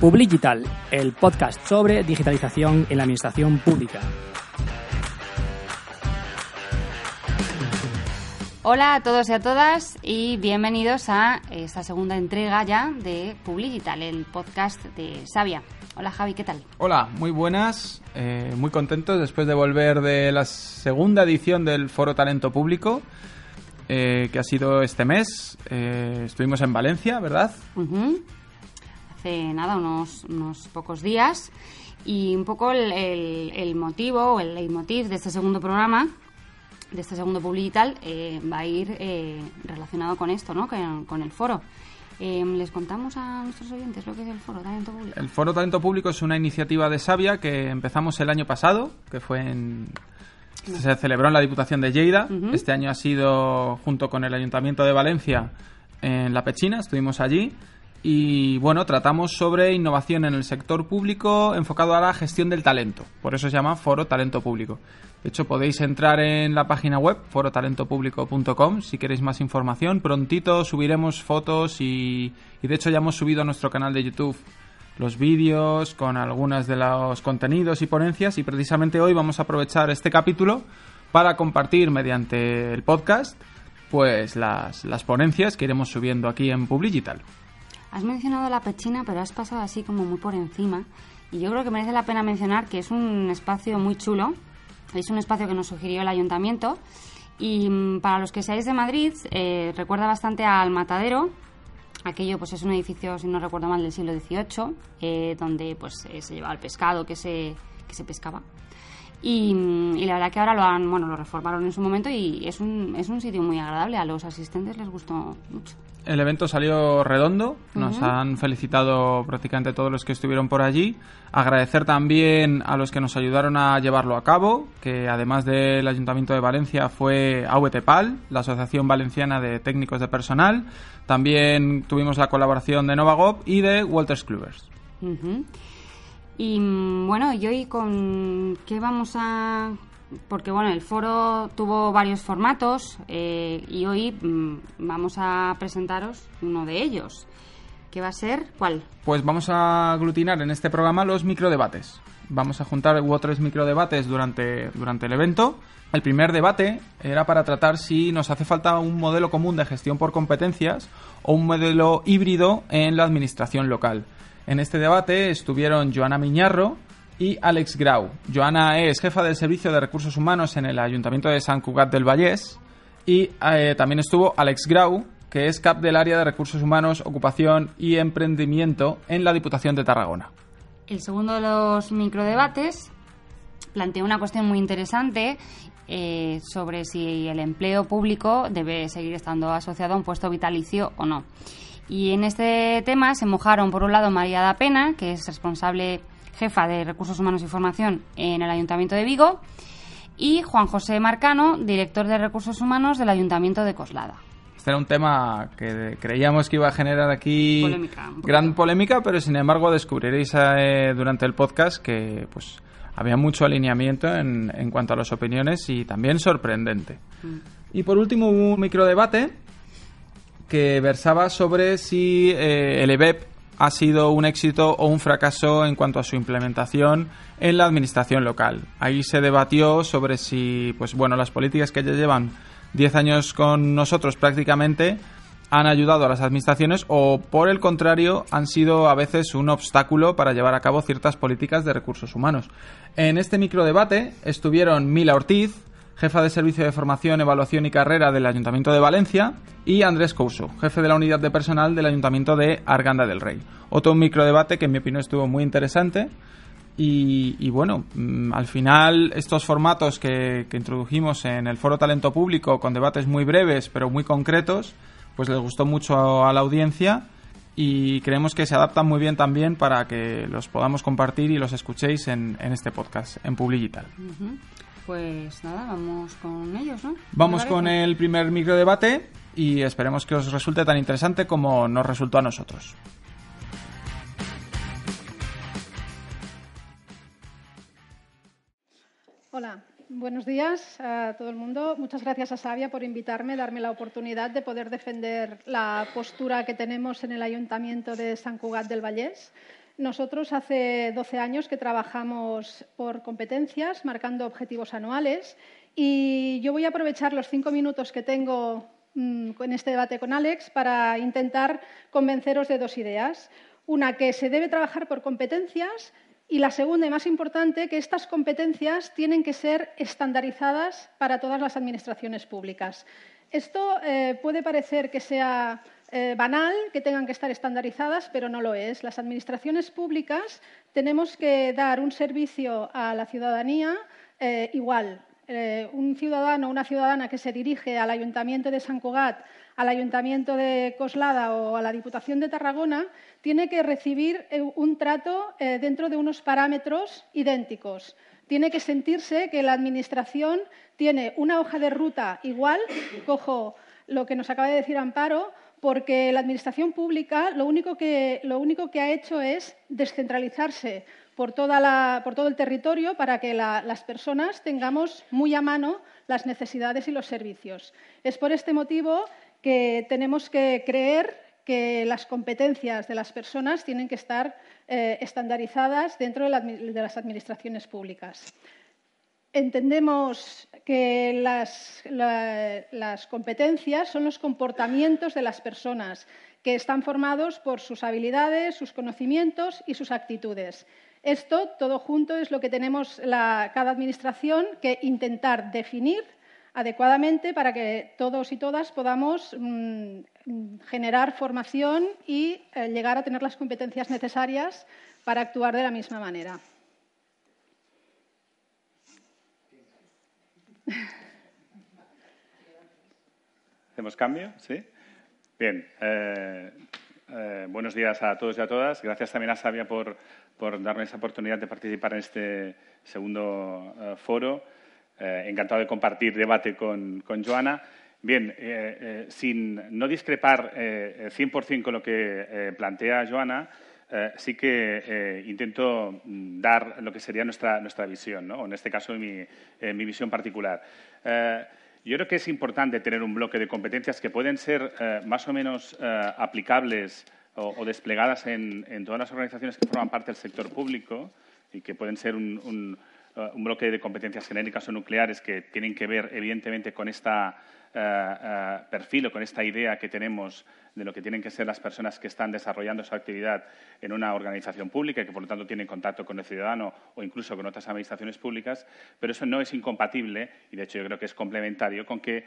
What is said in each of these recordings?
Publigital, el podcast sobre digitalización en la administración pública. Hola a todos y a todas y bienvenidos a esta segunda entrega ya de Publigital, el podcast de Sabia. Hola Javi, ¿qué tal? Hola, muy buenas, eh, muy contentos después de volver de la segunda edición del Foro Talento Público, eh, que ha sido este mes. Eh, estuvimos en Valencia, ¿verdad? Hace nada, unos, unos pocos días. Y un poco el, el, motivo o el leitmotiv de este segundo programa, de este segundo Publicital, va a ir relacionado con esto, ¿no? Con, con el foro. Em, ¿Les contamos a nuestros oyentes lo que es el Foro Talento Público? El Foro Talento Público es una iniciativa de Sabia que empezamos el año pasado, que fue en... Se celebró en la Diputación de Lleida. Este año ha sido junto con el Ayuntamiento de Valencia en La Pechina, estuvimos allí. Y bueno, tratamos sobre innovación en el sector público enfocado a la gestión del talento. Por eso se llama Foro Talento Público. De hecho, podéis entrar en la página web forotalentopublico.com si queréis más información. Prontito subiremos fotos y, de hecho ya hemos subido a nuestro canal de YouTube los vídeos con algunos de los contenidos y ponencias y precisamente hoy vamos a aprovechar este capítulo para compartir mediante el podcast pues las, las ponencias que iremos subiendo aquí en Publigital. Has mencionado la pechina, pero has pasado así como muy por encima. Y yo creo que merece la pena mencionar que es un espacio muy chulo. Es un espacio que nos sugirió el ayuntamiento. Y mm, para los que seáis de Madrid, eh, recuerda bastante al Matadero. Aquello pues es un edificio, si no recuerdo mal, del siglo XVIII, eh, donde pues eh, se llevaba el pescado que se, que se pescaba. Y, y, la verdad que ahora lo han, bueno, lo reformaron en su momento y es un, es un sitio muy agradable. A los asistentes les gustó mucho. El evento salió redondo, nos han felicitado prácticamente todos los que estuvieron por allí. Agradecer también a los que nos ayudaron a llevarlo a cabo, que además del Ayuntamiento de Valencia fue AVTPAL, la Asociación Valenciana de Técnicos de Personal. También tuvimos la colaboración de Novagop y de Walters Clubers. Y mm, bueno, ¿y hoy con qué vamos a porque bueno, el foro tuvo varios formatos eh, y hoy mm, vamos a presentaros uno de ellos. ¿Qué va a ser? ¿Cuál? Pues vamos a aglutinar en este programa los microdebates. Vamos a juntar hubo tres microdebates durante, durante el evento. El primer debate era para tratar si nos hace falta un modelo común de gestión por competencias o un modelo híbrido en la administración local. En este debate estuvieron Joana Miñarro, y Alex Grau. Joana es jefa del Servicio de Recursos Humanos en el Ayuntamiento de San Cugat del Vallés y eh, también estuvo Alex Grau, que es CAP del área de Recursos Humanos, Ocupación y Emprendimiento en la Diputación de Tarragona. El segundo de los microdebates plantea una cuestión muy interesante eh, sobre si el empleo público debe seguir estando asociado a un puesto vitalicio o no. Y en este tema se mojaron, por un lado, María da Pena, que es responsable jefa de Recursos Humanos y Formación en el Ayuntamiento de Vigo, y Juan José Marcano, director de Recursos Humanos del Ayuntamiento de Coslada. Este era un tema que creíamos que iba a generar aquí gran polémica, pero sin embargo descubriréis eh, durante el podcast que pues había mucho alineamiento en, en, cuanto a las opiniones y también sorprendente. Mm. Y por último hubo un microdebate que versaba sobre si eh, el EBEP ha sido un éxito o un fracaso en cuanto a su implementación en la administración local. Ahí se debatió sobre si, pues bueno, las políticas que ya llevan 10 años con nosotros prácticamente han ayudado a las administraciones o por el contrario han sido a veces un obstáculo para llevar a cabo ciertas políticas de recursos humanos. En este microdebate estuvieron Mila Ortiz, jefa de Servicio de Formación, Evaluación y Carrera del Ayuntamiento de Valencia, y Andrés Couso, jefe de la Unidad de Personal del Ayuntamiento de Arganda del Rey. Otro microdebate que en mi opinión estuvo muy interesante. Y, bueno, mm, al final estos formatos que, que introdujimos en el Foro Talento Público con debates muy breves pero muy concretos, pues les gustó mucho a la audiencia y creemos que se adaptan muy bien también para que los podamos compartir y los escuchéis en, este podcast, en Publigital. Pues nada, vamos con ellos, ¿no? Vamos con el primer microdebate y esperemos que os resulte tan interesante como nos resultó a nosotros. Hola, buenos días a todo el mundo. Muchas gracias a Sabia por invitarme, darme la oportunidad de poder defender la postura que tenemos en el Ayuntamiento de San Cugat del Vallés Nosotros hace 12 años que trabajamos por competencias, marcando objetivos anuales, y yo voy a aprovechar los cinco minutos que tengo mm, en este debate con Alex para intentar convenceros de dos ideas. Una, que se debe trabajar por competencias y la segunda y más importante, que estas competencias tienen que ser estandarizadas para todas las administraciones públicas. Esto eh, puede parecer que sea eh, banal, que tengan que estar estandarizadas, pero no lo es. Las administraciones públicas tenemos que dar un servicio a la ciudadanía eh, igual. un ciudadano o una ciudadana que se dirige al Ayuntamiento de San Cugat, al Ayuntamiento de Coslada o a la Diputación de Tarragona tiene que recibir un trato dentro de unos parámetros idénticos tiene que sentirse que la Administración tiene una hoja de ruta igual, cojo lo que nos acaba de decir Amparo, porque la Administración pública lo único que, ha hecho es descentralizarse por todo el territorio para que las personas tengamos muy a mano las necesidades y los servicios. Es por este motivo que tenemos que creer que las competencias de las personas tienen que estar eh, estandarizadas dentro de, las administraciones públicas. Entendemos que las, competencias son los comportamientos de las personas que están formados por sus habilidades, sus conocimientos y sus actitudes. Esto, todo junto, es lo que tenemos cada administración que intentar definir adecuadamente para que todos y todas podamos mm, generar formación y eh, llegar a tener las competencias necesarias para actuar de la misma manera. ¿Hacemos cambio? ¿Sí? Bien. Eh, eh, buenos días a todos y a todas. Gracias también a Sabia por, por darme esa oportunidad de participar en este segundo foro. Eh, encantado de compartir debate con, Joana. Bien, sin no discrepar 100% con lo que plantea Joana, sí que intento mm, dar lo que sería nuestra, nuestra visión, ¿no? en este caso mi, mi visión particular. yo creo que es importante tener un bloque de competencias que pueden ser más o menos aplicables o, desplegadas en, todas las organizaciones que forman parte del sector público y que pueden ser un eh, un bloque de competencias genéricas o nucleares que tienen que ver, evidentemente, con este perfil o con esta idea que tenemos de lo que tienen que ser las personas que están desarrollando su actividad en una organización pública y que, por lo tanto, tienen contacto con el ciudadano o incluso con otras administraciones públicas, pero eso no es incompatible y, de hecho, yo creo que es complementario con que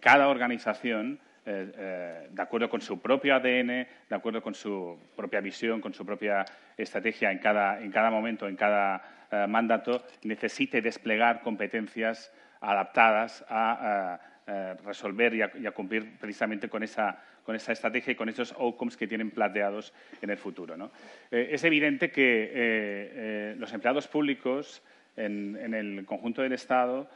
cada organización de acuerdo con su propio ADN, de acuerdo con su propia visión, con su propia estrategia en cada, en cada momento, en cada eh, mandato necesite desplegar competencias adaptadas a eh, resolver y a, cumplir precisamente con esa, con esa, estrategia y con esos outcomes que tienen planteados en el futuro. Eh, es evidente que los empleados públicos en, el conjunto del Estado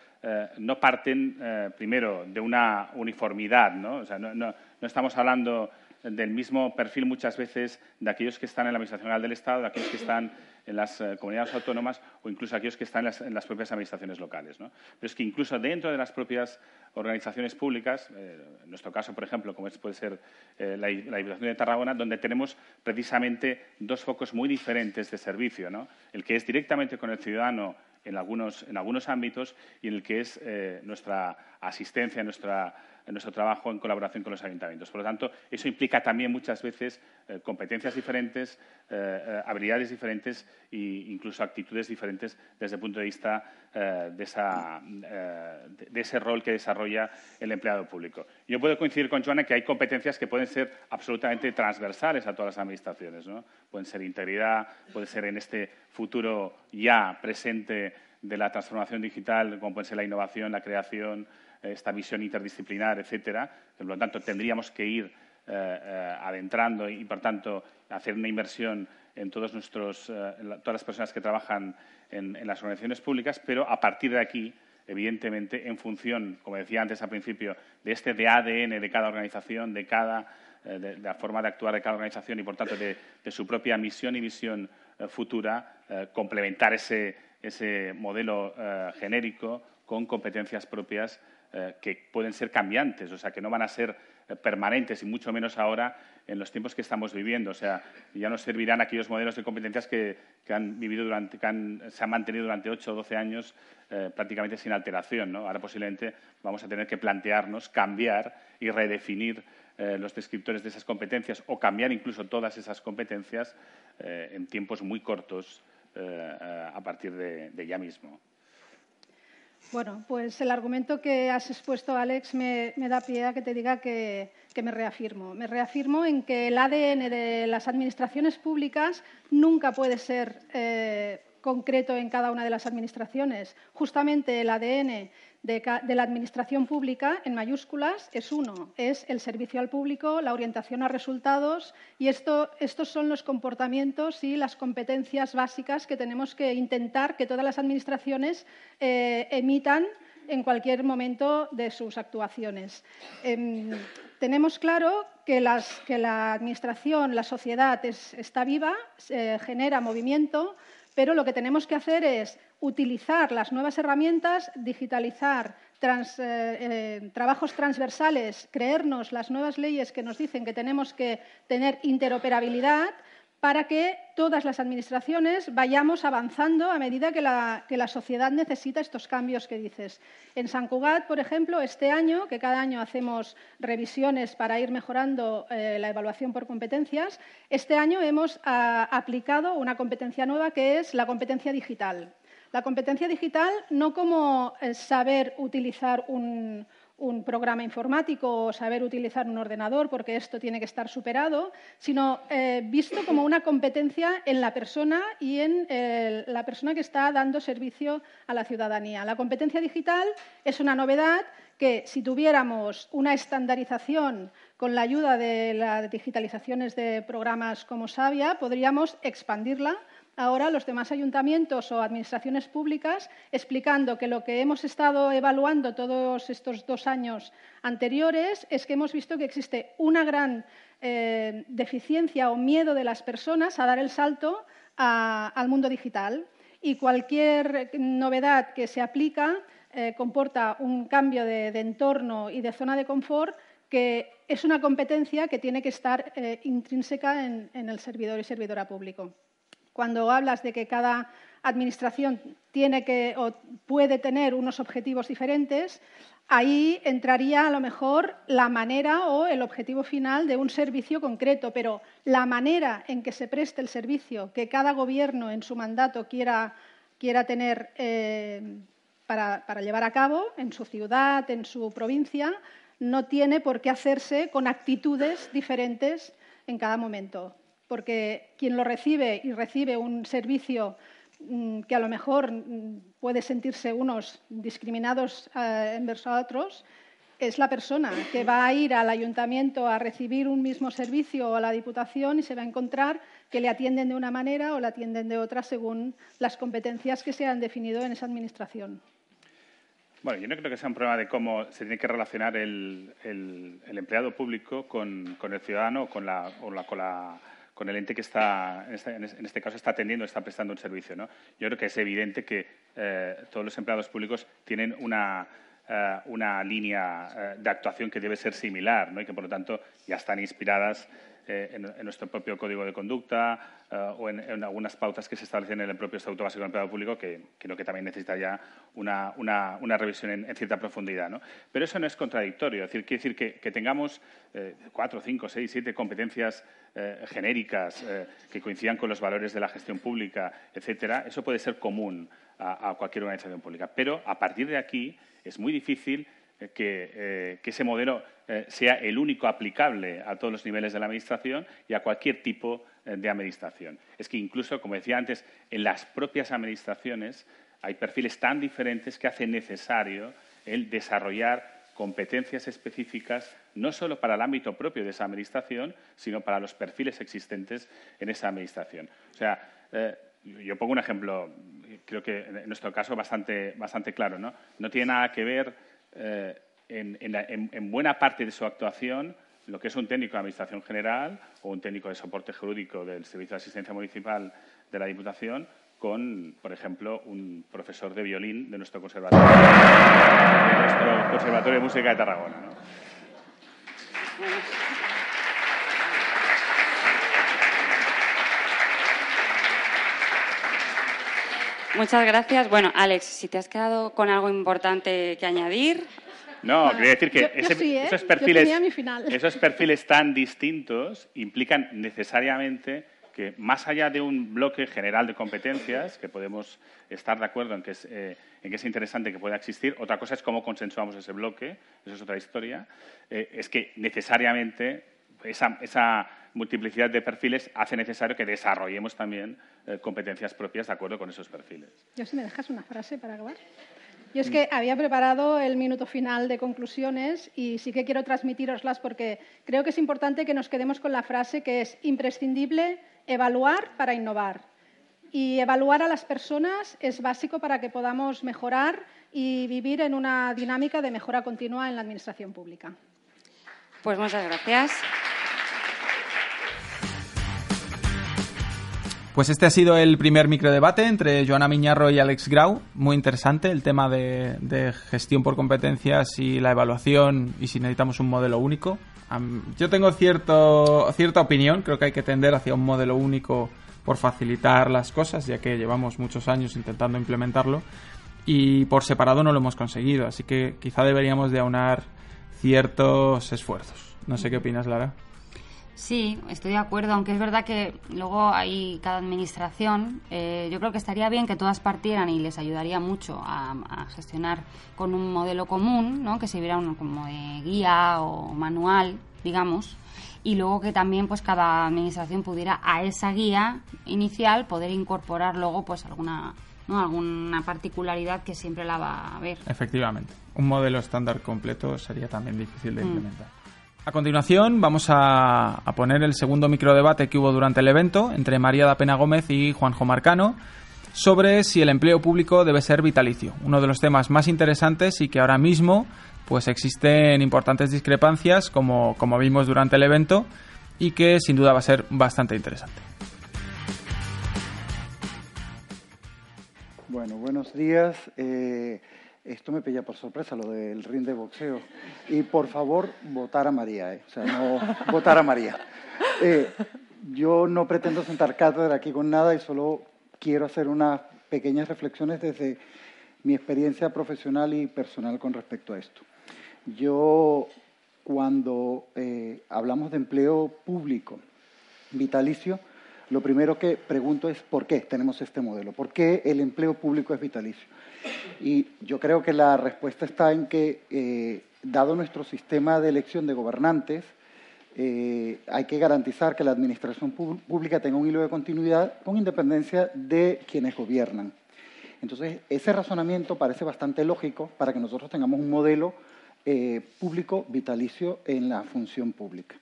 no parten, primero, de una uniformidad. ¿no? no, estamos hablando del mismo perfil muchas veces de aquellos que están en la Administración General del Estado, de aquellos que están en las eh, comunidades autónomas o incluso aquellos que están en las, propias administraciones locales. Pero es que incluso dentro de las propias organizaciones públicas, eh, en nuestro caso, por ejemplo, como puede ser eh, la, la, de Tarragona, donde tenemos precisamente dos focos muy diferentes de servicio, el que es directamente con el ciudadano en algunos, en algunos ámbitos y el que es nuestra asistencia, nuestra en nuestro trabajo en colaboración con los ayuntamientos. Por lo tanto, eso implica también muchas veces eh, competencias diferentes, eh, eh, habilidades diferentes e incluso actitudes diferentes desde el punto de vista de, ese rol que desarrolla el empleado público. Yo puedo coincidir con Joana que hay competencias que pueden ser absolutamente transversales a todas las administraciones. ¿no? Pueden ser integridad, puede ser en este futuro ya presente de la transformación digital, como puede ser la innovación, la creación, esta visión interdisciplinar, etcétera. Por lo tanto, tendríamos que ir eh, eh, adentrando y, por tanto, hacer una inversión en, todos nuestros, eh, todas las personas que trabajan en, las organizaciones públicas, pero a partir de aquí, evidentemente, en función, como decía antes al principio, de este de ADN de cada organización, de cada de, la forma de actuar de cada organización y, por tanto, de, su propia misión y visión futura, complementar ese, ese modelo genérico con competencias propias eh, que pueden ser cambiantes, o sea, que no van a ser permanentes y mucho menos ahora en los tiempos que estamos viviendo. O sea, ya nos servirán aquellos modelos de competencias que, han vivido durante, que se han mantenido durante ocho o doce años eh, prácticamente sin alteración. ¿no? Ahora posiblemente vamos a tener que plantearnos cambiar y redefinir eh, los descriptores de esas competencias o cambiar incluso todas esas competencias eh, en tiempos muy cortos a partir de ya mismo. Bueno, pues el argumento que has expuesto, Alex, me, da pie a que te diga que, me reafirmo. Me reafirmo en que el ADN de las administraciones públicas nunca puede ser eh, concreto en cada una de las administraciones. Justamente el ADN de, la Administración pública, en mayúsculas, es uno, es el servicio al público, la orientación a resultados y esto, estos son los comportamientos y las competencias básicas que tenemos que intentar que todas las administraciones eh, emitan en cualquier momento de sus actuaciones. Em, tenemos claro que, la Administración, la sociedad está viva, genera movimiento, pero lo que tenemos que hacer es utilizar las nuevas herramientas, digitalizar eh, eh, trabajos transversales, creernos las nuevas leyes que nos dicen que tenemos que tener interoperabilidad para que todas las administraciones vayamos avanzando a medida que la, sociedad necesita estos cambios que dices. En San Cugat, por ejemplo, este año, que cada año hacemos revisiones para ir mejorando eh, la evaluación por competencias, este año hemos ah, aplicado una competencia nueva que es la competencia digital. La competencia digital no como eh, saber utilizar un, programa informático o saber utilizar un ordenador, porque esto tiene que estar superado, sino eh, visto como una competencia en la persona y en eh, la persona que está dando servicio a la ciudadanía. La competencia digital es una novedad que si tuviéramos una estandarización con la ayuda de las digitalizaciones de programas como Savia, podríamos expandirla ahora los demás ayuntamientos o administraciones públicas explicando que lo que hemos estado evaluando todos estos dos años anteriores es que hemos visto que existe una gran eh, deficiencia o miedo de las personas a dar el salto al mundo digital. Y cualquier novedad que se aplica eh, comporta un cambio de, entorno y de zona de confort que es una competencia que tiene que estar eh, intrínseca en, en el servidor y servidora público cuando hablas de que cada administración tiene que o puede tener unos objetivos diferentes, ahí entraría a lo mejor la manera o el objetivo final de un servicio concreto, pero la manera en que se preste el servicio que cada gobierno en su mandato quiera, tener eh, para llevar a cabo en su ciudad, en su provincia, no tiene por qué hacerse con actitudes diferentes en cada momento porque quien lo recibe y recibe un servicio mm, que a lo mejor mm, puede sentirse unos discriminados eh, en verso a otros, es la persona que va a ir al ayuntamiento a recibir un mismo servicio o a la diputación y se va a encontrar que le atienden de una manera o le atienden de otra según las competencias que se han definido en esa administración. Bueno, yo no creo que sea un problema de cómo se tiene que relacionar el, empleado público con, el ciudadano o con la, o con la con el ente que está, en este, caso, está atendiendo, está prestando un servicio. ¿no? Yo creo que es evidente que eh, todos los empleados públicos tienen una, eh, una línea eh, de actuación que debe ser similar ¿no? y que, por lo tanto, ya están inspiradas en, nuestro propio código de conducta o en, algunas pautas que se establecen en el propio Estatuto Básico del Empleado Público, que creo que también necesita ya una, una, revisión en, cierta profundidad. ¿no? Pero eso no es contradictorio. Decir, quiere decir que, que tengamos cuatro, cinco, seis, siete competencias eh, genéricas eh, que coincidan con los valores de la gestión pública, etcétera, eso puede ser común a, cualquier organización pública. Pero a partir de aquí es muy difícil eh, que, ese modelo sea el único aplicable a todos los niveles de la Administración y a cualquier tipo de Administración. Es que incluso, como decía antes, en las propias Administraciones hay perfiles tan diferentes que hace necesario el desarrollar competencias específicas no solo para el ámbito propio de esa administración, sino para los perfiles existentes en esa administración. O sea, eh, yo pongo un ejemplo, creo que en nuestro caso bastante, bastante claro. No, no tiene nada que ver eh, en, buena parte de su actuación lo que es un técnico de Administración General o un técnico de soporte jurídico del Servicio de Asistencia Municipal de la Diputación con, por ejemplo, un profesor de violín de nuestro conservatorio, de, nuestro conservatorio de Música de Tarragona. Muchas gracias. Bueno, Alex, si te has quedado con algo importante que añadir, no, quería decir que ¿eh? esos, perfiles, esos perfiles tan distintos implican necesariamente que más allá de un bloque general de competencias, que podemos estar de acuerdo en que es, eh, en que es interesante que pueda existir, otra cosa es cómo consensuamos ese bloque, eso es otra historia, eh, es que necesariamente esa, esa, multiplicidad de perfiles hace necesario que desarrollemos también eh, competencias propias de acuerdo con esos perfiles. Yo si me dejas una frase para acabar. Yo es que había preparado el minuto final de conclusiones y sí que quiero transmitiroslas porque creo que es importante que nos quedemos con la frase que es imprescindible evaluar para innovar. Y evaluar a las personas es básico para que podamos mejorar y vivir en una dinámica de mejora continua en la Administración pública. Pues muchas gracias. Pues este ha sido el primer microdebate entre Joana Miñarro y Alex Grau. Muy interesante el tema de, gestión por competencias y la evaluación y si necesitamos un modelo único. Yo tengo cierto, cierta opinión, creo que hay que tender hacia un modelo único por facilitar las cosas, ya que llevamos muchos años intentando implementarlo y por separado no lo hemos conseguido, así que quizá deberíamos de aunar ciertos esfuerzos. No sé qué opinas, Lara. Sí, estoy de acuerdo, aunque es verdad que luego hay cada administración. Eh, yo creo que estaría bien que todas partieran y les ayudaría mucho a, gestionar con un modelo común, ¿no? que sirviera uno como de guía o manual, digamos, y luego que también pues cada administración pudiera a esa guía inicial poder incorporar luego pues alguna ¿no? alguna particularidad que siempre la va a haber. Efectivamente, un modelo estándar completo sería también difícil de mm. implementar. A continuación vamos a, poner el segundo microdebate que hubo durante el evento entre María da Pena Gómez y Juanjo Marcano sobre si el empleo público debe ser vitalicio, uno de los temas más interesantes y que ahora mismo pues existen importantes discrepancias como, como vimos durante el evento y que sin duda va a ser bastante interesante. Bueno, buenos días. Eh, esto me pilla por sorpresa, lo del ring de boxeo. Y por favor, votar a María, ¿eh? o sea, no votar a María. Eh, yo no pretendo sentar cátedra aquí con nada y solo quiero hacer unas pequeñas reflexiones desde mi experiencia profesional y personal con respecto a esto. Yo, cuando eh, hablamos de empleo público vitalicio, lo primero que pregunto es por qué tenemos este modelo, por qué el empleo público es vitalicio. Y yo creo que la respuesta está en que, eh, dado nuestro sistema de elección de gobernantes, eh, hay que garantizar que la administración pública tenga un hilo de continuidad con independencia de quienes gobiernan. Entonces, ese razonamiento parece bastante lógico para que nosotros tengamos un modelo eh, público vitalicio en la función pública,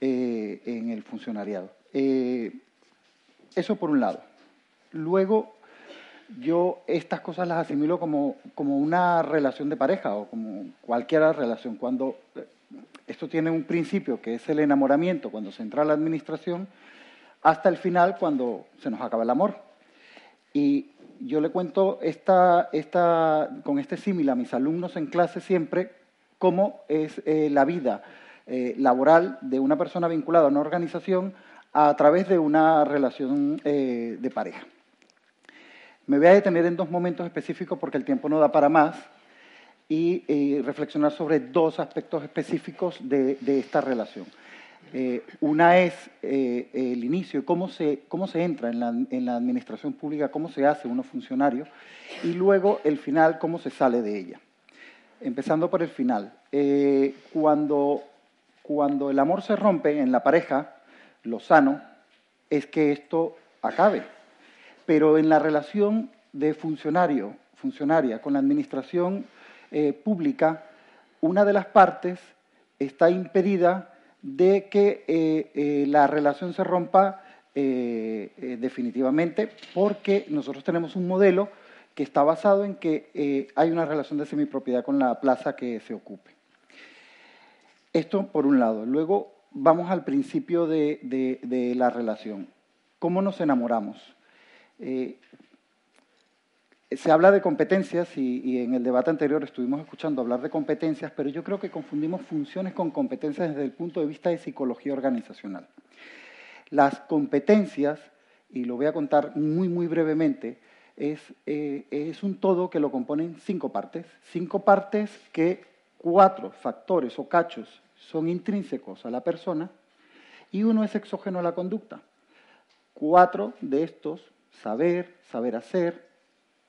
en el funcionariado. Eso por un lado. Luego, yo estas cosas las asimilo como, como una relación de pareja o como cualquier relación. Cuando eh, esto tiene un principio que es el enamoramiento, cuando se entra a la administración, hasta el final cuando se nos acaba el amor. Y yo le cuento esta, esta, con este símil a mis alumnos en clase siempre cómo es eh, la vida eh, laboral de una persona vinculada a una organización a través de una relación de pareja. Me voy a detener en dos momentos específicos porque el tiempo no da para más y eh, reflexionar sobre dos aspectos específicos de, esta relación. Eh, una es eh, el inicio, cómo se, cómo se entra en la, en la, administración pública, cómo se hace uno funcionario, y luego el final, cómo se sale de ella. Empezando por el final. cuando, cuando el amor se rompe en la pareja, lo sano es que esto acabe pero en la relación de funcionario, funcionaria con la administración eh, pública, una de las partes está impedida de que eh, eh, la relación se rompa definitivamente porque nosotros tenemos un modelo que está basado en que hay una relación de semipropiedad con la plaza que se ocupe. Esto por un lado. Luego vamos al principio de la relación. ¿Cómo nos enamoramos? Eh, se habla de competencias y, en el debate anterior estuvimos escuchando hablar de competencias, pero yo creo que confundimos funciones con competencias desde el punto de vista de psicología organizacional. Las competencias, y lo voy a contar muy, muy brevemente, es, eh, es un todo que lo componen cinco partes. Cinco partes que cuatro factores o cachos son intrínsecos a la persona y uno es exógeno a la conducta. Cuatro de estos, saber, saber hacer,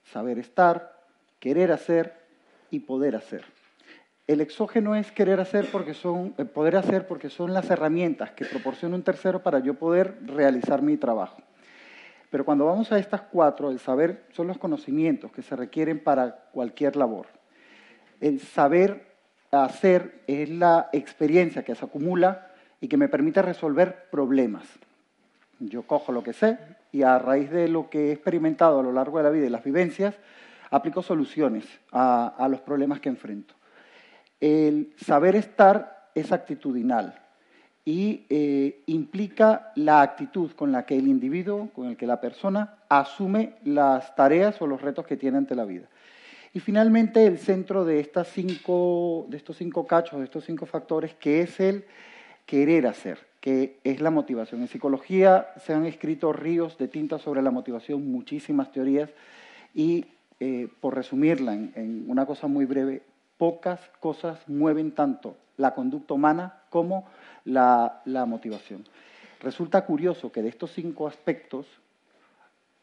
saber estar, querer hacer y poder hacer. El exógeno es querer hacer porque son, eh, poder hacer porque son las herramientas que proporciona un tercero para yo poder realizar mi trabajo. Pero cuando vamos a estas cuatro, el saber son los conocimientos que se requieren para cualquier labor. El saber hacer es la experiencia que se acumula y que me permite resolver problemas. Yo cojo lo que sé y a raíz de lo que he experimentado a lo largo de la vida y las vivencias, aplico soluciones a, los problemas que enfrento. El saber estar es actitudinal y eh, implica la actitud con la que el individuo, con el que la persona asume las tareas o los retos que tiene ante la vida. Y finalmente el centro de, estas cinco, de estos cinco cachos, de estos cinco factores, que es el querer hacer, que es la motivación. En psicología se han escrito ríos de tinta sobre la motivación, muchísimas teorías, y eh, por resumirla en una cosa muy breve, pocas cosas mueven tanto la conducta humana como la, motivación. Resulta curioso que de estos cinco aspectos,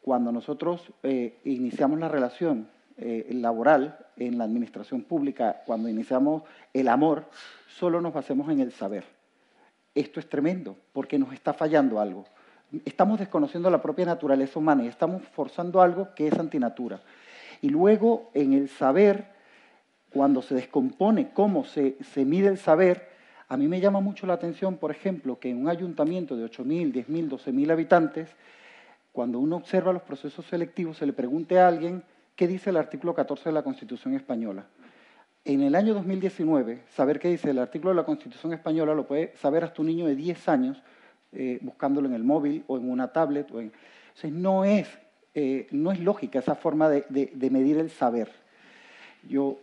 cuando nosotros eh, iniciamos la relación eh, laboral en la administración pública, cuando iniciamos el amor, solo nos basemos en el saber. Esto es tremendo, porque nos está fallando algo. Estamos desconociendo la propia naturaleza humana y estamos forzando algo que es antinatura. Y luego, en el saber, cuando se descompone cómo se, se mide el saber, a mí me llama mucho la atención, por ejemplo, que en un ayuntamiento de 8.000, 10.000, 12.000 habitantes, cuando uno observa los procesos selectivos, se le pregunte a alguien qué dice el artículo 14 de la Constitución española. En el año 2019, saber qué dice el artículo de la Constitución española lo puede saber hasta un niño de 10 años eh, buscándolo en el móvil o en una tablet. O en... no, es, eh, no es lógica esa forma de, de medir el saber. Yo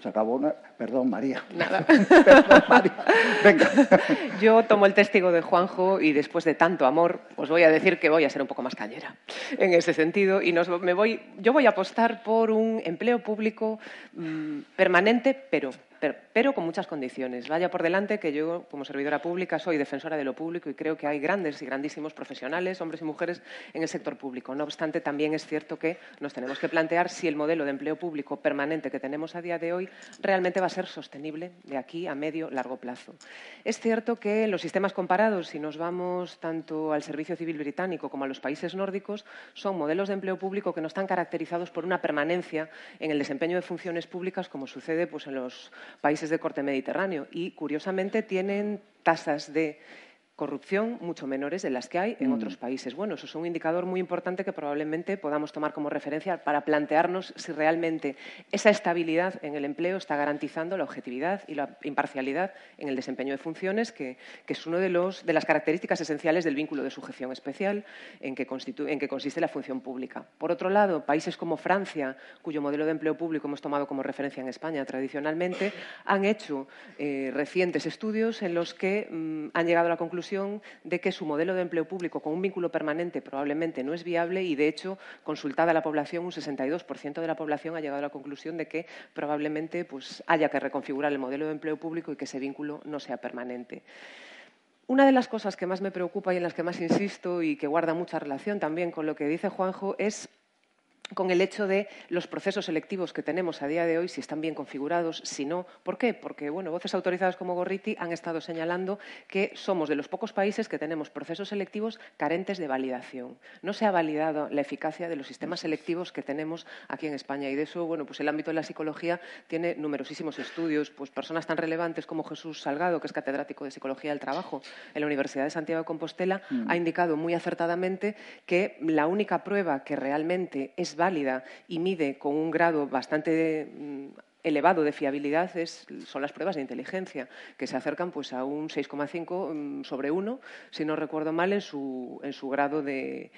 se acabó. Perdón, María. Nada. Perdón, María. Venga. Yo tomo el testigo de Juanjo y después de tanto amor, os voy a decir que voy a ser un poco más cañera en ese sentido. Y nos, me voy, yo voy a apostar por un empleo público mm, permanente, pero pero, con muchas condiciones. Vaya por delante que yo, como servidora pública, soy defensora de lo público y creo que hay grandes y grandísimos profesionales, hombres y mujeres, en el sector público. No obstante, también es cierto que nos tenemos que plantear si el modelo de empleo público permanente que tenemos a día de hoy realmente va a ser sostenible de aquí a medio largo plazo. Es cierto que los sistemas comparados, si nos vamos tanto al Servicio Civil Británico como a los países nórdicos, son modelos de empleo público que no están caracterizados por una permanencia en el desempeño de funciones públicas como sucede pues, en los países de corte mediterráneo y, curiosamente, tienen tasas de corrupción mucho menores de las que hay en mm. otros países. Bueno, eso es un indicador muy importante que probablemente podamos tomar como referencia para plantearnos si realmente esa estabilidad en el empleo está garantizando la objetividad y la imparcialidad en el desempeño de funciones, que, es una de, de, las características esenciales del vínculo de sujeción especial en que, en que, consiste la función pública. Por otro lado, países como Francia, cuyo modelo de empleo público hemos tomado como referencia en España tradicionalmente, han hecho eh, recientes estudios en los que mm, han llegado a la conclusión de que su modelo de empleo público con un vínculo permanente probablemente no es viable y, de hecho, consultada a la población, un 62% de la población ha llegado a la conclusión de que probablemente pues, haya que reconfigurar el modelo de empleo público y que ese vínculo no sea permanente. Una de las cosas que más me preocupa y en las que más insisto y que guarda mucha relación también con lo que dice Juanjo es con el hecho de los procesos selectivos que tenemos a día de hoy, si están bien configurados, si no. ¿Por qué? Porque bueno, voces autorizadas como Gorriti han estado señalando que somos de los pocos países que tenemos procesos selectivos carentes de validación. No se ha validado la eficacia de los sistemas selectivos que tenemos aquí en España y de eso, bueno, pues el ámbito de la psicología tiene numerosísimos estudios, pues personas tan relevantes como Jesús Salgado, que es catedrático de Psicología del Trabajo en la Universidad de Santiago de Compostela, mm. ha indicado muy acertadamente que la única prueba que realmente es válida y mide con un grado bastante mm, elevado de fiabilidad son las pruebas de inteligencia, que se acercan pues, a un 6,5 mm, sobre 1, si no recuerdo mal, en su, grado de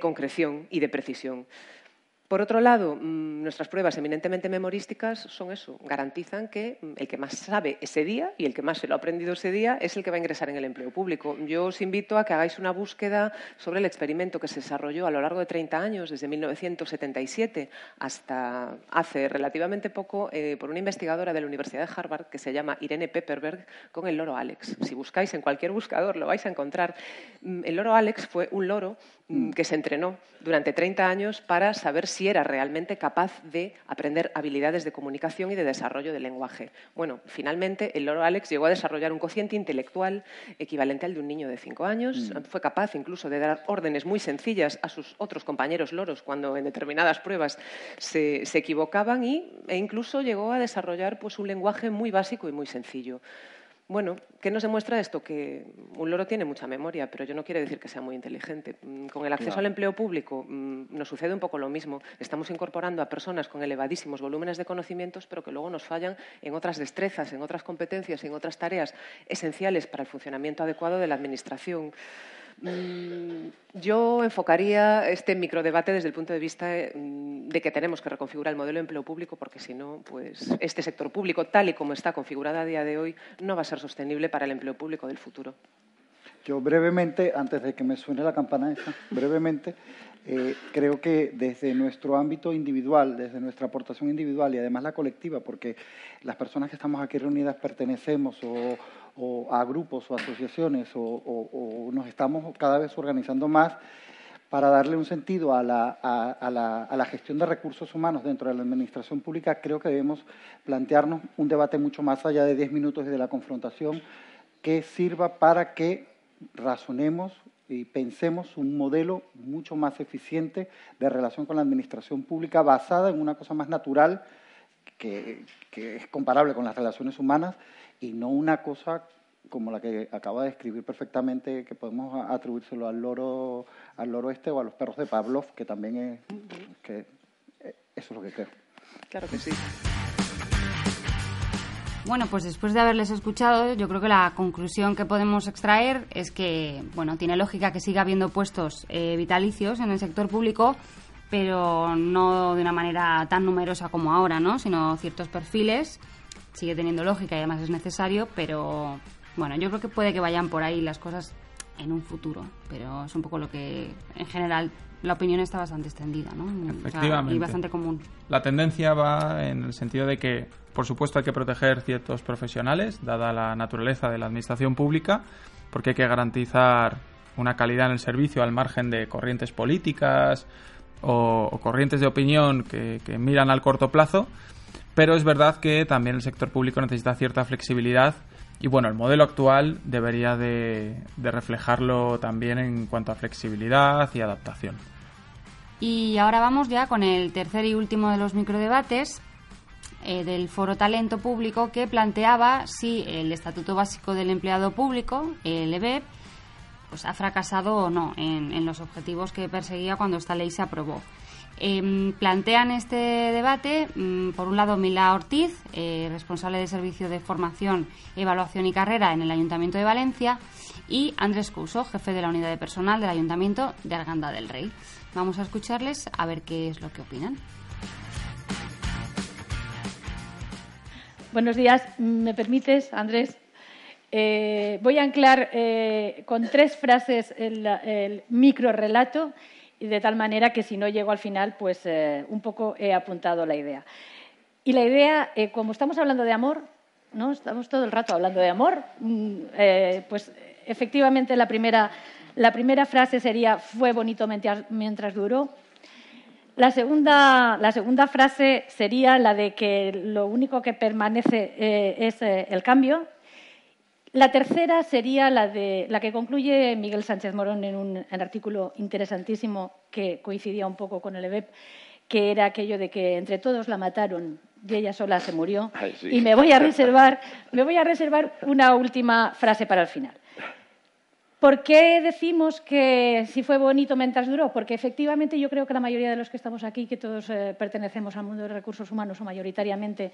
concreción y de precisión. Por otro lado, mm, nuestras pruebas eminentemente memorísticas son eso, garantizan que mm, el que más sabe ese día y el que más se lo ha aprendido ese día es el que va a ingresar en el empleo público. Yo os invito a que hagáis una búsqueda sobre el experimento que se desarrolló a lo largo de 30 años, desde 1977 hasta hace relativamente poco, eh, por una investigadora de la Universidad de Harvard que se llama Irene Pepperberg con el loro Alex. Si buscáis en cualquier buscador lo vais a encontrar. Mm, el loro Alex fue un loro que se entrenó durante 30 años para saber si era realmente capaz de aprender habilidades de comunicación y de desarrollo del lenguaje. Bueno, finalmente el loro Alex llegó a desarrollar un cociente intelectual equivalente al de un niño de 5 años. Mm. Fue capaz incluso de dar órdenes muy sencillas a sus otros compañeros loros cuando en determinadas pruebas se, equivocaban y, e incluso llegó a desarrollar pues, un lenguaje muy básico y muy sencillo. Bueno, ¿qué nos demuestra esto? Que un loro tiene mucha memoria, pero yo no quiero decir que sea muy inteligente. Mm, con el acceso al empleo público mm, nos sucede un poco lo mismo. Estamos incorporando a personas con elevadísimos volúmenes de conocimientos, pero que luego nos fallan en otras destrezas, en otras competencias, en otras tareas esenciales para el funcionamiento adecuado de la Administración. Mm, yo enfocaría este microdebate desde el punto de vista mm, de que tenemos que reconfigurar el modelo de empleo público porque si no, pues este sector público, tal y como está configurado a día de hoy, no va a ser sostenible para el empleo público del futuro. Yo brevemente, antes de que me suene la campana brevemente, eh, creo que desde nuestro ámbito individual, desde nuestra aportación individual y además la colectiva, porque las personas que estamos aquí reunidas pertenecemos o, a grupos o asociaciones o, nos estamos cada vez organizando más para darle un sentido a la, a, a la, gestión de recursos humanos dentro de la administración pública, creo que debemos plantearnos un debate mucho más allá de diez minutos y de la confrontación que sirva para que razonemos y pensemos un modelo mucho más eficiente de relación con la administración pública basada en una cosa más natural que, es comparable con las relaciones humanas y no una cosa como la que acaba de describir perfectamente, que podemos atribuírselo al loro, al loro este o a los perros de Pavlov, que también es, que eh, eso es lo que creo. Claro que sí. Bueno, pues después de haberles escuchado, yo creo que la conclusión que podemos extraer es que, bueno, tiene lógica que siga habiendo puestos eh, vitalicios en el sector público, pero no de una manera tan numerosa como ahora, ¿no? Sino ciertos perfiles. Sigue teniendo lógica y además es necesario, pero bueno, yo creo que puede que vayan por ahí las cosas en un futuro, pero es un poco lo que en general la opinión está bastante extendida, ¿no? Efectivamente. y bastante común. La tendencia va en el sentido de que, por supuesto, hay que proteger ciertos profesionales, dada la naturaleza de la administración pública, porque hay que garantizar una calidad en el servicio al margen de corrientes políticas o, corrientes de opinión que, miran al corto plazo. Pero es verdad que también el sector público necesita cierta flexibilidad y bueno, el modelo actual debería de, reflejarlo también en cuanto a flexibilidad y adaptación. Y ahora vamos ya con el tercer y último de los microdebates eh, del Foro Talento Público que planteaba si el Estatuto Básico del Empleado Público, el EBEP, pues ha fracasado o no en, los objetivos que perseguía cuando esta ley se aprobó. Em, plantean este debate, mm, por un lado, Mila Ortiz, eh, responsable de Servicio de Formación, Evaluación y Carrera en el Ayuntamiento de Valencia, y Andrés Couso, jefe de la Unidad de Personal del Ayuntamiento de Arganda del Rey. Vamos a escucharles a ver qué es lo que opinan. Buenos días. ¿Me permites, Andrés? Eh, voy a anclar eh, con tres frases el, micro relato y de tal manera que si no llego al final, pues eh, un poco he apuntado la idea. Y la idea, como estamos hablando de amor, ¿no? Estamos todo el rato hablando de amor, mm, pues efectivamente la primera la primera frase sería fue bonito mientras duró. La segunda, la segunda frase sería la de que lo único que permanece eh, es eh, el cambio. La tercera sería la, de, la que concluye Miguel Sánchez Morón en un artículo interesantísimo que coincidía un poco con el EBEP, que era aquello de que entre todos la mataron y ella sola se murió. Y me voy, a reservar, me voy a reservar una última frase para el final. ¿Por qué decimos que si fue bonito mientras duró? Porque efectivamente yo creo que la mayoría de los que estamos aquí, que todos eh, pertenecemos al mundo de recursos humanos o mayoritariamente,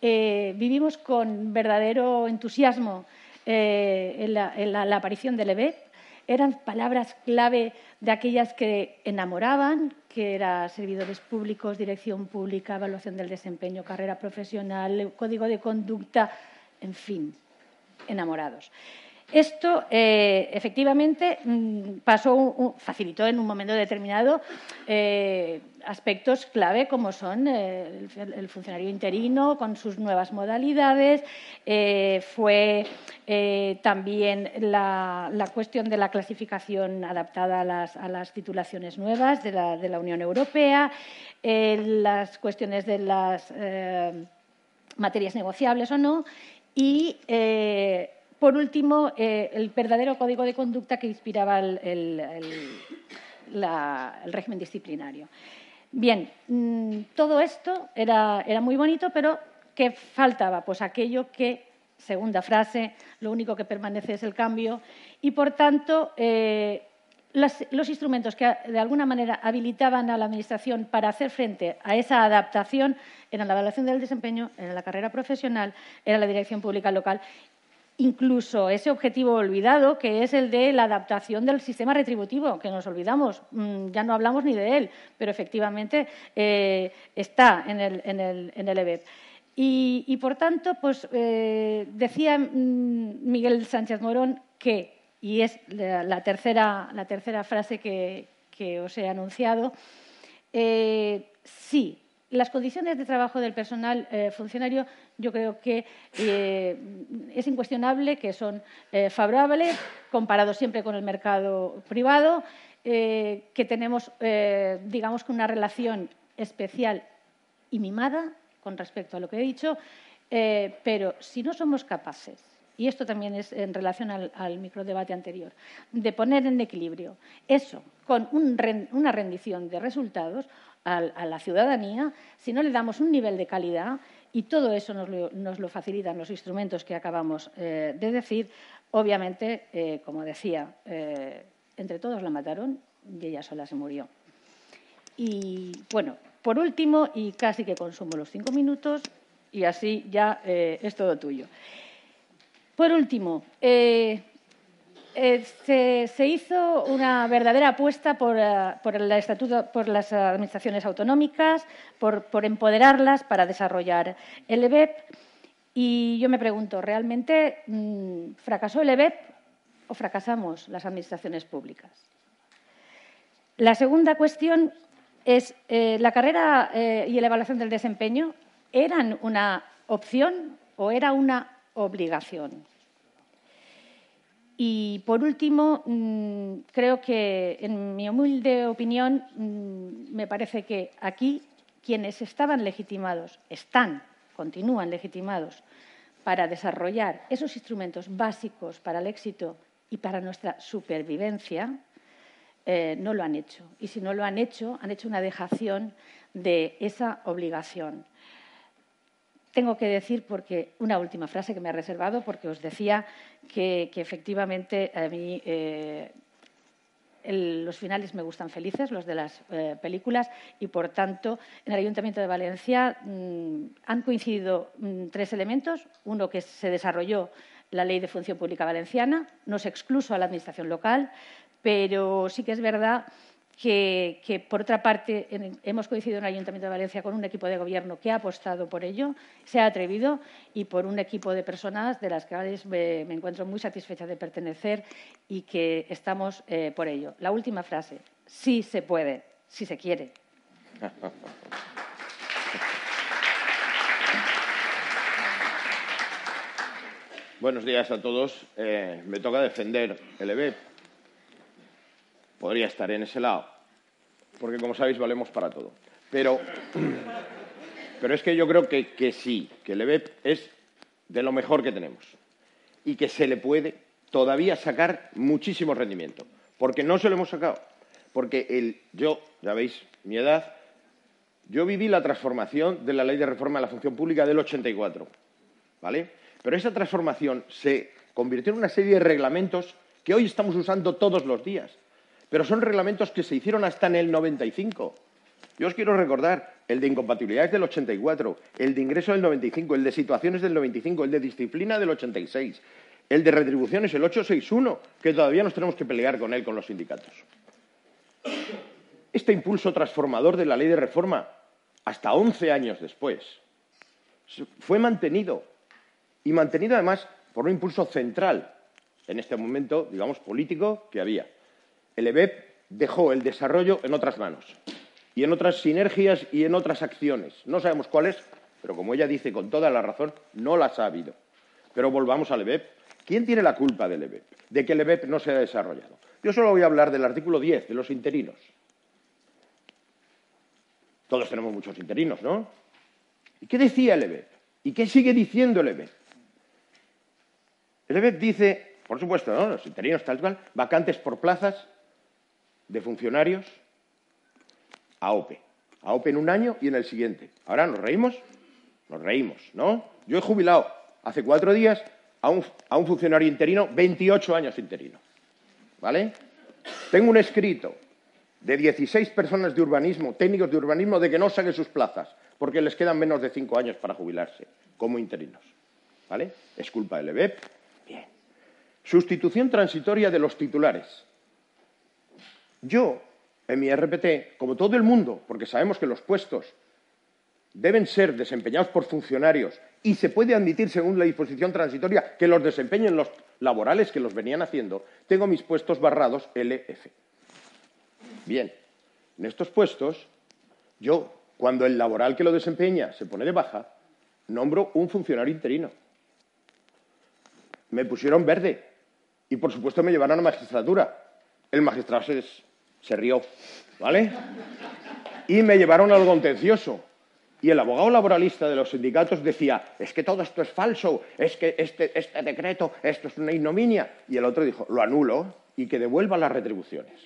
eh, vivimos con verdadero entusiasmo eh, en, la, aparición del EBEP. eran palabras clave de aquellas que enamoraban, que eran servidores públicos, dirección pública, evaluación del desempeño, carrera profesional, código de conducta, en fin, enamorados. Esto, eh, efectivamente, mm, facilitó en un momento determinado eh, aspectos clave como son eh, el, funcionario interino con sus nuevas modalidades, fue también la, cuestión de la clasificación adaptada a las, titulaciones nuevas de la Unión Europea, las cuestiones de las materias negociables o no y por último, eh, el verdadero código de conducta que inspiraba el, régimen disciplinario. Bien, mm, todo esto era, muy bonito, pero ¿qué faltaba? Pues aquello que, segunda frase, lo único que permanece es el cambio y, por tanto, eh, los instrumentos que de alguna manera habilitaban a la Administración para hacer frente a esa adaptación eran la evaluación del desempeño, era la carrera profesional, era la dirección pública local incluso ese objetivo olvidado, que es el de la adaptación del sistema retributivo, que nos olvidamos, mm, ya no hablamos ni de él, pero efectivamente eh, está en el, en EBEP. Y, por tanto, pues eh, decía mm, Miguel Sánchez Morón que, y es la, tercera, la tercera, frase que, os he anunciado, eh, las condiciones de trabajo del personal eh, funcionario yo creo que eh, es incuestionable que son eh, favorables comparados siempre con el mercado privado, que tenemos, digamos, una relación especial y mimada con respecto a lo que he dicho, pero si no somos capaces y esto también es en relación al, microdebate anterior, de poner en equilibrio eso con una rendición de resultados, a, la ciudadanía si no le damos un nivel de calidad y todo eso nos lo, facilitan los instrumentos que acabamos eh, de decir. Obviamente, eh, como decía, eh, entre todos la mataron y ella sola se murió. Y bueno, por último, y casi que consumo los cinco minutos, y así ya es todo tuyo. Por último, se, hizo una verdadera apuesta por, eh, el estatuto, por las administraciones autonómicas, por, empoderarlas para desarrollar el EBEP. Y yo me pregunto, ¿realmente mm, fracasó el EBEP o fracasamos las administraciones públicas? La segunda cuestión es, eh, ¿la carrera y la evaluación del desempeño eran una opción o era una obligación? Y, por último, mm, creo que, en mi humilde opinión, mm, me parece que aquí quienes estaban legitimados, están, continúan legitimados para desarrollar esos instrumentos básicos para el éxito y para nuestra supervivencia, eh, no lo han hecho. Y si no lo han hecho, han hecho una dejación de esa obligación tengo que decir porque una última frase que me ha reservado, porque os decía que, efectivamente a mí eh, los finales me gustan felices, los de las eh, películas, y por tanto en el Ayuntamiento de Valencia mm, han coincidido mm, tres elementos. Uno, que se desarrolló la Ley de Función Pública Valenciana, no se excluso a la Administración local, pero sí que es verdad que, por otra parte, hemos coincidido en el Ayuntamiento de Valencia con un equipo de gobierno que ha apostado por ello, se ha atrevido, y por un equipo de personas de las cuales me, encuentro muy satisfecha de pertenecer y que estamos eh, por ello. La última frase, sí se puede, si se quiere. Buenos días a todos. Eh, me toca defender el EBEP podría estar en ese lado, porque como sabéis valemos para todo. Pero, pero es que yo creo que, que sí, que el EBEP es de lo mejor que tenemos y que se le puede todavía sacar muchísimo rendimiento, porque no se lo hemos sacado. Porque el, yo, ya veis, mi edad, yo viví la transformación de la ley de reforma de la función pública del 84, ¿vale? Pero esa transformación se convirtió en una serie de reglamentos que hoy estamos usando todos los días. Pero son reglamentos que se hicieron hasta en el 95. Yo os quiero recordar el de incompatibilidades del 84, el de ingreso del 95, el de situaciones del 95, el de disciplina del 86, El de retribución es el 861, que todavía nos tenemos que pelear con él, con los sindicatos. Este impulso transformador de la ley de reforma, hasta 11 años después, fue mantenido. Y mantenido además por un impulso central en este momento, digamos, político que había. El EBEP dejó el desarrollo en otras manos y en otras sinergias y en otras acciones. No sabemos cuáles, pero como ella dice con toda la razón, no las ha habido. Pero volvamos al EBEP. ¿Quién tiene la culpa del EBEP? De que el EBEP no se haya desarrollado. Yo solo voy a hablar del artículo 10, de los interinos. Todos tenemos muchos interinos, ¿no? ¿Y qué decía el EBEP? ¿Y qué sigue diciendo el EBEP? El EBEP dice, por supuesto, ¿no? los interinos tal cual, vacantes por plazas de funcionarios a OPE. A OPE en un año y en el siguiente. Ahora nos reímos, nos reímos, ¿no? Yo he jubilado hace cuatro días a un, a un funcionario interino, 28 años interino. ¿Vale? Tengo un escrito de 16 personas de urbanismo, técnicos de urbanismo, de que no saquen sus plazas, porque les quedan menos de cinco años para jubilarse como interinos. ¿Vale? Es culpa del EBEP. Bien. Sustitución transitoria de los titulares. Yo, en mi RPT, como todo el mundo, porque sabemos que los puestos deben ser desempeñados por funcionarios y se puede admitir, según la disposición transitoria, que los desempeñen los laborales que los venían haciendo, tengo mis puestos barrados LF. Bien, en estos puestos, yo, cuando el laboral que lo desempeña se pone de baja, nombro un funcionario interino. Me pusieron verde y, por supuesto, me llevaron a magistratura. El magistrado se, se rió, ¿vale? Y me llevaron al contencioso. Y el abogado laboralista de los sindicatos decía, es que todo esto es falso, es que este, este, decreto, esto es una ignominia. Y el otro dijo, lo anulo y que devuelva las retribuciones.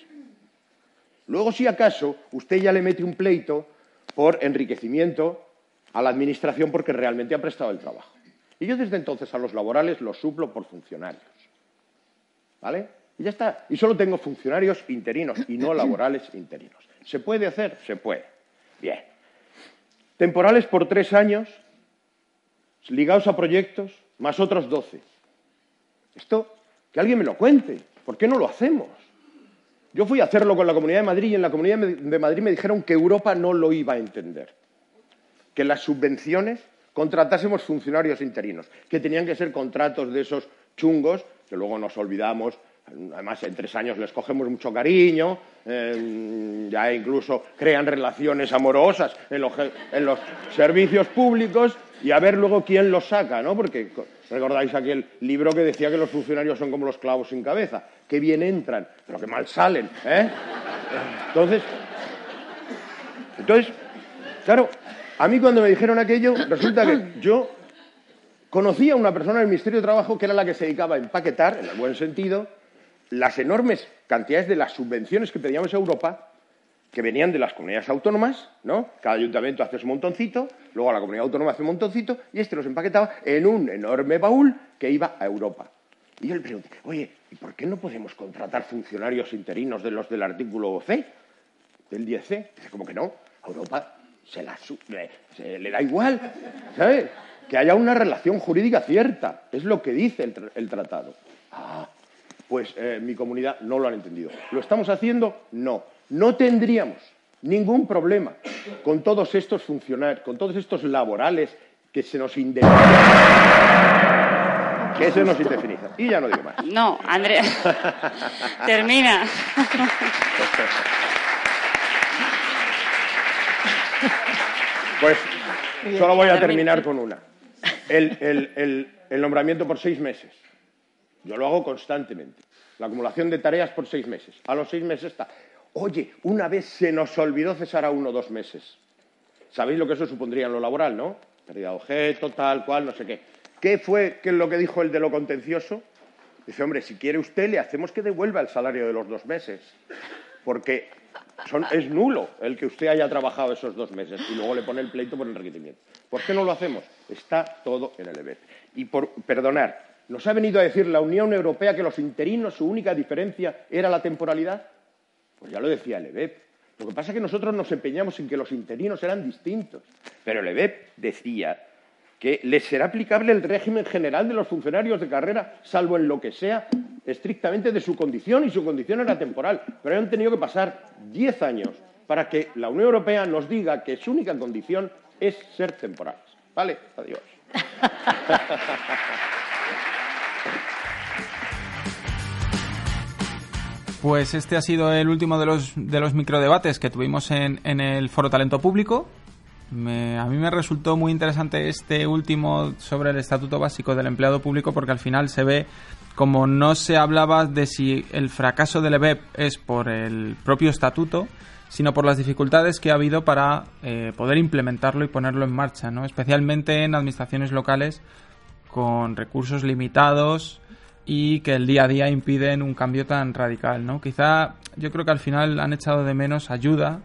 Luego, si acaso, usted ya le mete un pleito por enriquecimiento a la Administración porque realmente ha prestado el trabajo. Y yo desde entonces a los laborales los suplo por funcionarios. ¿Vale? Y ya está. Y solo tengo funcionarios interinos y no laborales interinos. ¿Se puede hacer? Se puede. Bien. Temporales por tres años, ligados a proyectos, más otros doce. Esto, que alguien me lo cuente. ¿Por qué no lo hacemos? Yo fui a hacerlo con la Comunidad de Madrid y en la Comunidad de Madrid me dijeron que Europa no lo iba a entender. Que las subvenciones contratásemos funcionarios interinos, que tenían que ser contratos de esos chungos, que luego nos olvidamos Además, en tres años les cogemos mucho cariño, eh, ya incluso crean relaciones amorosas en los, servicios públicos y a ver luego quién los saca, ¿no? Porque recordáis aquel libro que decía que los funcionarios son como los clavos sin cabeza, que bien entran, pero que mal salen, ¿eh? Entonces, entonces, claro, a mí cuando me dijeron aquello, resulta que yo conocía a una persona del Ministerio de Trabajo que era la que se dedicaba a empaquetar, en el buen sentido, las enormes cantidades de las subvenciones que pedíamos a Europa, que venían de las comunidades autónomas, ¿no? Cada ayuntamiento hace su montoncito, luego la comunidad autónoma hace un montoncito, y este los empaquetaba en un enorme baúl que iba a Europa. Y yo le pregunté, oye, ¿y por qué no podemos contratar funcionarios interinos de los del artículo C, del 10C? Dice, ¿cómo que no? A Europa se, la, le da igual, ¿sabes? Que haya una relación jurídica cierta, es lo que dice el, el tratado. Ah, pues eh, mi comunidad no lo han entendido. ¿Lo estamos haciendo? No. No tendríamos ningún problema con todos estos funcionarios, con todos estos laborales que se nos indefinizan. Que se nos indefinizan. Y ya no digo más. No, Andrea. Termina. Pues solo voy a terminar con una. el nombramiento por seis meses. Yo lo hago constantemente. La acumulación de tareas por seis meses. A los seis meses está. Oye, una vez se nos olvidó cesar a uno o dos meses. ¿Sabéis lo que eso supondría en lo laboral, no? Pérdida de objeto, tal, cual, no sé qué. ¿Qué fue lo que dijo el de lo contencioso? Dice, hombre, si quiere usted, le hacemos que devuelva el salario de los dos meses. Porque es nulo el que usted haya trabajado esos dos meses y luego le pone el pleito por enriquecimiento. ¿Por qué no lo hacemos? Está todo en el EBET. Y por perdonar, ¿Nos ha venido a decir la Unión Europea que los interinos, su única diferencia era la temporalidad? Pues ya lo decía el EBEP. Lo que pasa es que nosotros nos empeñamos en que los interinos eran distintos. Pero el EBEP decía que les será aplicable el régimen general de los funcionarios de carrera, salvo en lo que sea estrictamente de su condición, y su condición era temporal. Pero han tenido que pasar diez años para que la Unión Europea nos diga que su única condición es ser temporales. ¿Vale? Adiós. Pues este ha sido el último de los, de los microdebates que tuvimos en, en el Foro Talento Público. a mí me resultó muy interesante este último sobre el Estatuto Básico del Empleado Público porque al final se ve como no se hablaba de si el fracaso del EBEP es por el propio estatuto, sino por las dificultades que ha habido para eh, poder implementarlo y ponerlo en marcha, ¿no? especialmente en administraciones locales con recursos limitados y que el día a día impiden un cambio tan radical. ¿no? Quizá yo creo que al final han echado de menos ayuda,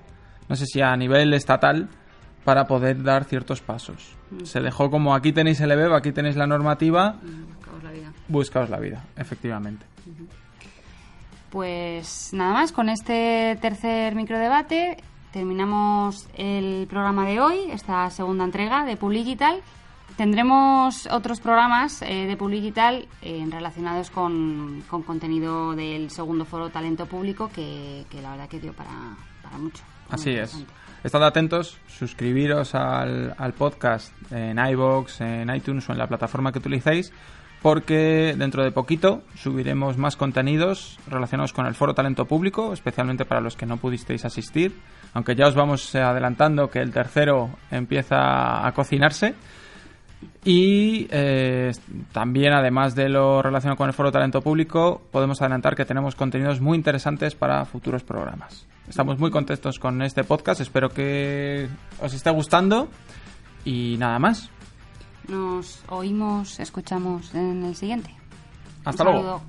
no sé si a nivel estatal, para poder dar ciertos pasos. Mm. Se dejó como aquí tenéis el EBEB, aquí tenéis la normativa, buscaos la vida. Buscaos la vida, efectivamente. Pues nada más, con este tercer microdebate terminamos el programa de hoy, esta segunda entrega de Publicital. Tendremos otros programas eh, de Publicital eh, relacionados con, contenido del segundo foro Talento Público que, la verdad que dio para, mucho. Así es. Estad atentos, suscribiros al, al podcast en iBox, en iTunes o en la plataforma que utilicéis porque dentro de poquito subiremos más contenidos relacionados con el Foro Talento Público, especialmente para los que no pudisteis asistir, aunque ya os vamos adelantando que el tercero empieza a cocinarse. Y eh, también, además de lo relacionado con el Foro Talento Público, podemos adelantar que tenemos contenidos muy interesantes para futuros programas. Estamos muy contentos con este podcast, espero que os esté gustando y nada más. Nos oímos, escuchamos en el siguiente. Hasta luego.